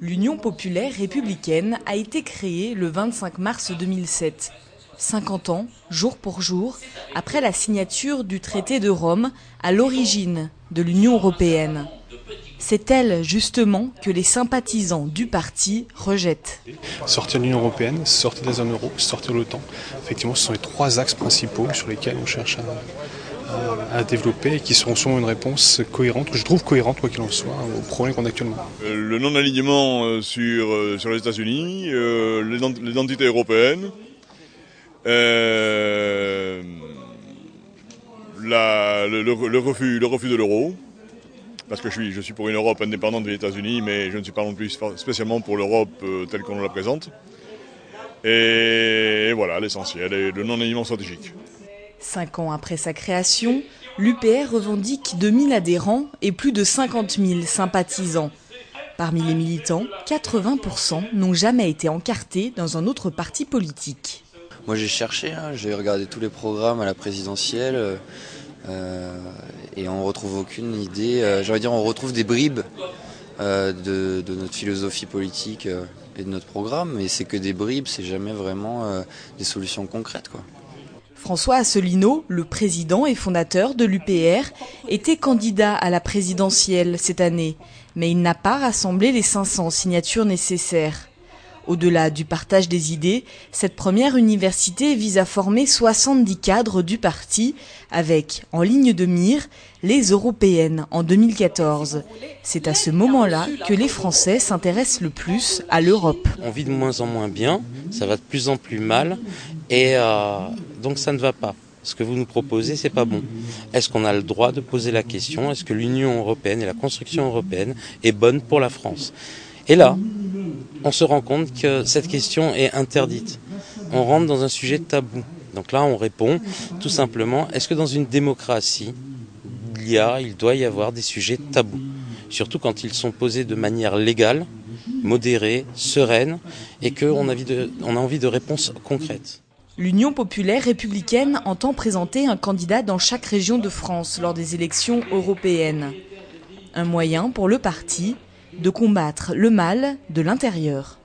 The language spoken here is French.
L'Union populaire républicaine a été créée le 25 mars 2007, 50 ans, jour pour jour, après la signature du traité de Rome à l'origine de l'Union européenne. C'est elle, justement, que les sympathisants du parti rejettent. Sortir de l'Union européenne, sortir des zones euro, sortir de l'OTAN, effectivement, ce sont les trois axes principaux sur lesquels on cherche à, à, développer et qui seront une réponse cohérente, que je trouve cohérente, quoi qu'il en soit, aux problèmes qu'on a actuellement. Euh, le non-alignement euh, sur, euh, sur les États-Unis, l'identité européenne, le, refus, le refus de l'euro, parce que je suis, je suis pour une Europe indépendante des États-Unis, mais je ne suis pas non plus spécialement pour l'Europe telle qu'on la présente. Et voilà l'essentiel, et le non-alignement stratégique. Cinq ans après sa création, l'UPR revendique 2000 adhérents et plus de 50 000 sympathisants. Parmi les militants, 80% n'ont jamais été encartés dans un autre parti politique. Moi j'ai cherché, hein, j'ai regardé tous les programmes à la présidentielle euh, et on retrouve aucune idée. Euh, J'allais dire on retrouve des bribes euh, de, notre philosophie politique euh, et de notre programme, mais c'est que des bribes, c'est jamais vraiment des solutions concrètes. François Asselineau, le président et fondateur de l'UPR, était candidat à la présidentielle cette année, mais il n'a pas rassemblé les 500 signatures nécessaires. Au-delà du partage des idées, cette première université vise à former 70 cadres du parti, avec, en ligne de mire, les européennes en 2014. C'est à ce moment-là que les Français s'intéressent le plus à l'Europe. On vit de moins en moins bien, ça va de plus en plus mal, et euh, donc ça ne va pas. Ce que vous nous proposez, c'est pas bon. Est-ce qu'on a le droit de poser la question Est-ce que l'Union européenne et la construction européenne est bonne pour la France? Et là, on se rend compte que cette question est interdite. On rentre dans un sujet tabou. Donc là, on répond tout simplement est-ce que dans une démocratie, il y a, il doit y avoir des sujets tabous? Surtout quand ils sont posés de manière légale, modérée, sereine, et qu'on a envie de réponses concrètes. L'Union populaire républicaine entend présenter un candidat dans chaque région de France lors des élections européennes. Un moyen pour le parti de combattre le mal de l'intérieur.